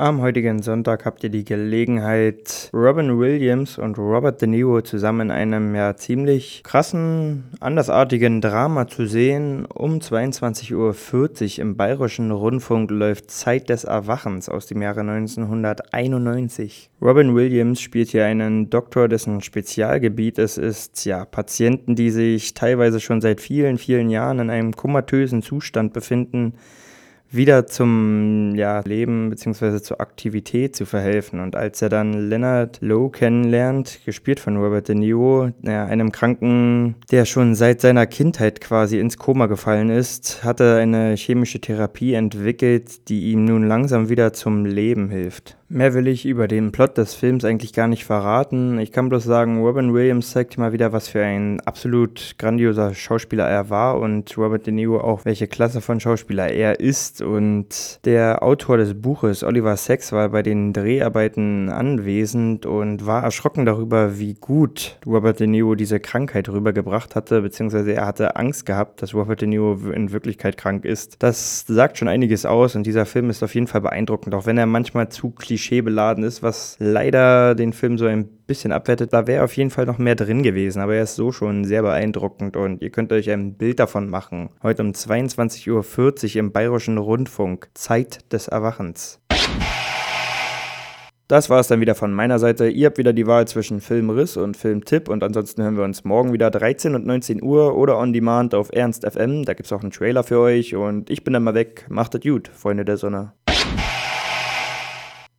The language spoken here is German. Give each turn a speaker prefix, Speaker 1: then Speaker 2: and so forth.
Speaker 1: Am heutigen Sonntag habt ihr die Gelegenheit, Robin Williams und Robert De Niro zusammen in einem ja ziemlich krassen, andersartigen Drama zu sehen. Um 22.40 Uhr im Bayerischen Rundfunk läuft Zeit des Erwachens aus dem Jahre 1991. Robin Williams spielt hier einen Doktor, dessen Spezialgebiet es ist, ja, Patienten, die sich teilweise schon seit vielen, vielen Jahren in einem komatösen Zustand befinden, wieder zum ja, Leben bzw. zur Aktivität zu verhelfen. Und als er dann Leonard Lowe kennenlernt, gespielt von Robert De Niro, ja, einem Kranken, der schon seit seiner Kindheit quasi ins Koma gefallen ist, hat er eine chemische Therapie entwickelt, die ihm nun langsam wieder zum Leben hilft. Mehr will ich über den Plot des Films eigentlich gar nicht verraten. Ich kann bloß sagen, Robin Williams zeigt mal wieder, was für ein absolut grandioser Schauspieler er war und Robert De Niro auch, welche Klasse von Schauspieler er ist. Und der Autor des Buches, Oliver Sacks, war bei den Dreharbeiten anwesend und war erschrocken darüber, wie gut Robert De Niro diese Krankheit rübergebracht hatte, beziehungsweise er hatte Angst gehabt, dass Robert De Niro in Wirklichkeit krank ist. Das sagt schon einiges aus und dieser Film ist auf jeden Fall beeindruckend, auch wenn er manchmal zu klischee klischeebeladen ist, was leider den Film so ein bisschen abwertet. Da wäre auf jeden Fall noch mehr drin gewesen, aber er ist so schon sehr beeindruckend und ihr könnt euch ein Bild davon machen. Heute um 22.40 Uhr im Bayerischen Rundfunk. Zeit des Erwachens. Das war es dann wieder von meiner Seite. Ihr habt wieder die Wahl zwischen Filmriss und Filmtipp und ansonsten hören wir uns morgen wieder 13 und 19 Uhr oder on demand auf Ernst FM. Da gibt es auch einen Trailer für euch und ich bin dann mal weg. Macht es gut, Freunde der Sonne.